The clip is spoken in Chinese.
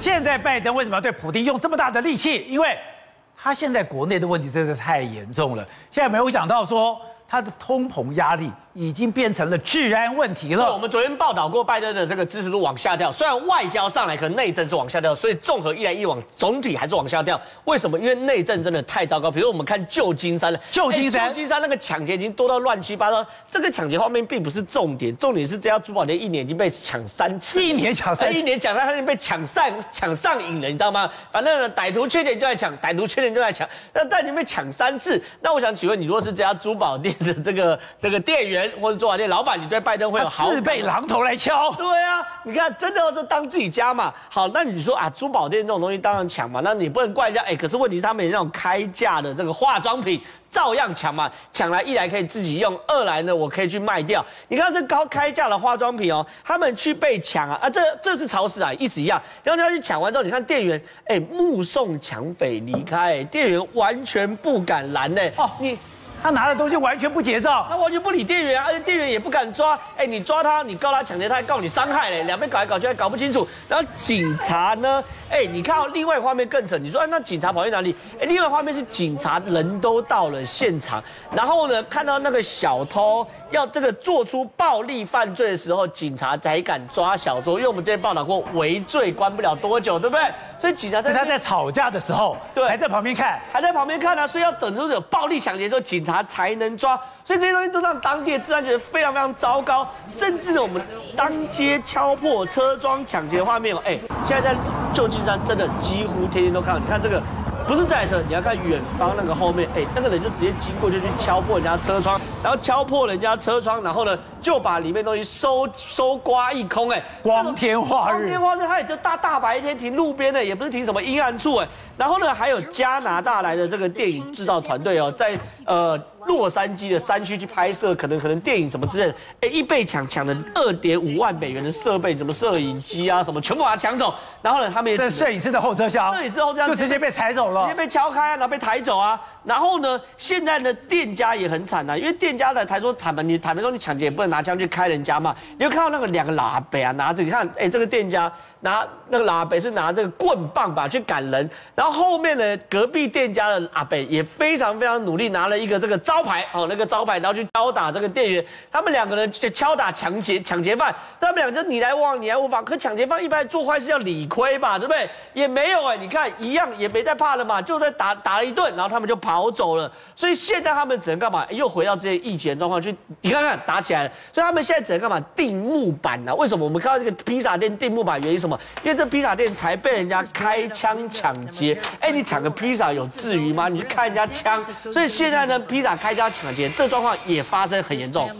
现在拜登为什么要对普京用这么大的力气？因为他现在国内的问题真的太严重了。现在没有想到说他的通膨压力。已经变成了治安问题了。我们昨天报道过，拜登的这个支持度往下掉，虽然外交上来，可能内政是往下掉，所以综合一来一往，总体还是往下掉。为什么？因为内政真的太糟糕。比如我们看旧金山了，旧金山，旧金山那个抢劫已经多到乱七八糟。这个抢劫方面并不是重点，重点是这家珠宝店一年已经被抢三次，一年抢三次，一年抢三次，已经被抢上抢上瘾了，你知道吗？反正呢，歹徒缺钱就在抢，歹徒缺钱就在抢，那但你被抢三次，那我想请问你，如果是这家珠宝店的 这个这个店员或者珠宝店老板？你对拜登会有好自备榔头来敲？对啊，你看，真的是当自己家嘛。好，那你说啊，珠宝店这种东西当然抢嘛，那你不能怪人家。哎，可是问题是他们那种开价的这个化妆品照样抢嘛，抢来一来可以自己用，二来呢我可以去卖掉。你看这高开价的化妆品哦，他们去被抢啊啊，这这是超市啊，意思一样。然后他去抢完之后，你看店员哎目送抢匪离开，店员完全不敢拦呢。哦，你。他拿的东西完全不结账，他完全不理店员啊，而且店员也不敢抓。哎，你抓他，你告他抢劫，他还告你伤害嘞，两边搞来搞去还搞不清楚。然后警察呢？哎，你看到另外画面更扯，你说那警察跑去哪里？哎，另外画面是警察人都到了现场，然后呢，看到那个小偷要这个做出暴力犯罪的时候，警察才敢抓小偷。因为我们之前报道过，围罪关不了多久，对不对？所以警察在他在吵架的时候，对，还在旁边看，还在旁边看啊。所以要等出有暴力抢劫的时候，警他才能抓。所以这些东西都让当地的治安觉得非常非常糟糕，甚至呢我们当街敲破车窗抢劫的画面哦，哎，现在在旧金山真的几乎天天都看到。你看这个。不是这台车，你要看远方那个后面，哎，那个人就直接经过就去敲破人家车窗，然后敲破人家车窗，然后呢就把里面东西收收刮一空，哎，光天化日，光天化日，他也就大大白天停路边的，也不是停什么阴暗处，哎，然后呢还有加拿大来的这个电影制造团队哦，在呃洛杉矶的山区去拍摄，可能可能电影什么之类的，哎，一被抢抢了二点五万美元的设备，什么摄影机啊什么，全部把它抢走，然后呢他们也在摄影师的后车厢，摄影师后车厢就直接被踩走了。直接被敲开，然后被抬走啊！然后呢，现在呢，店家也很惨呐，因为店家的台说坦白，你坦白说你抢劫也不能拿枪去开人家嘛。你就看到那个两个老阿伯啊，拿着你看，哎，这个店家。拿那个老阿伯是拿这个棍棒吧去赶人，然后后面呢，隔壁店家的阿北也非常非常努力，拿了一个这个招牌哦，那个招牌，然后去敲打这个店员。他们两个人就敲打抢劫抢劫犯，他们两个就你来我往，你来我往。可抢劫犯一般做坏事要理亏吧，对不对？也没有哎，你看一样也没在怕了嘛，就在打打了一顿，然后他们就跑走了。所以现在他们只能干嘛？又回到这些疫情的状况去，你看看打起来了。所以他们现在只能干嘛？钉木板啊？为什么？我们看到这个披萨店钉木板原因什？因为这披萨店才被人家开枪抢劫，哎，你抢个披萨有至于吗？你去看人家枪，所以现在呢，披萨开枪抢劫，这状况也发生很严重。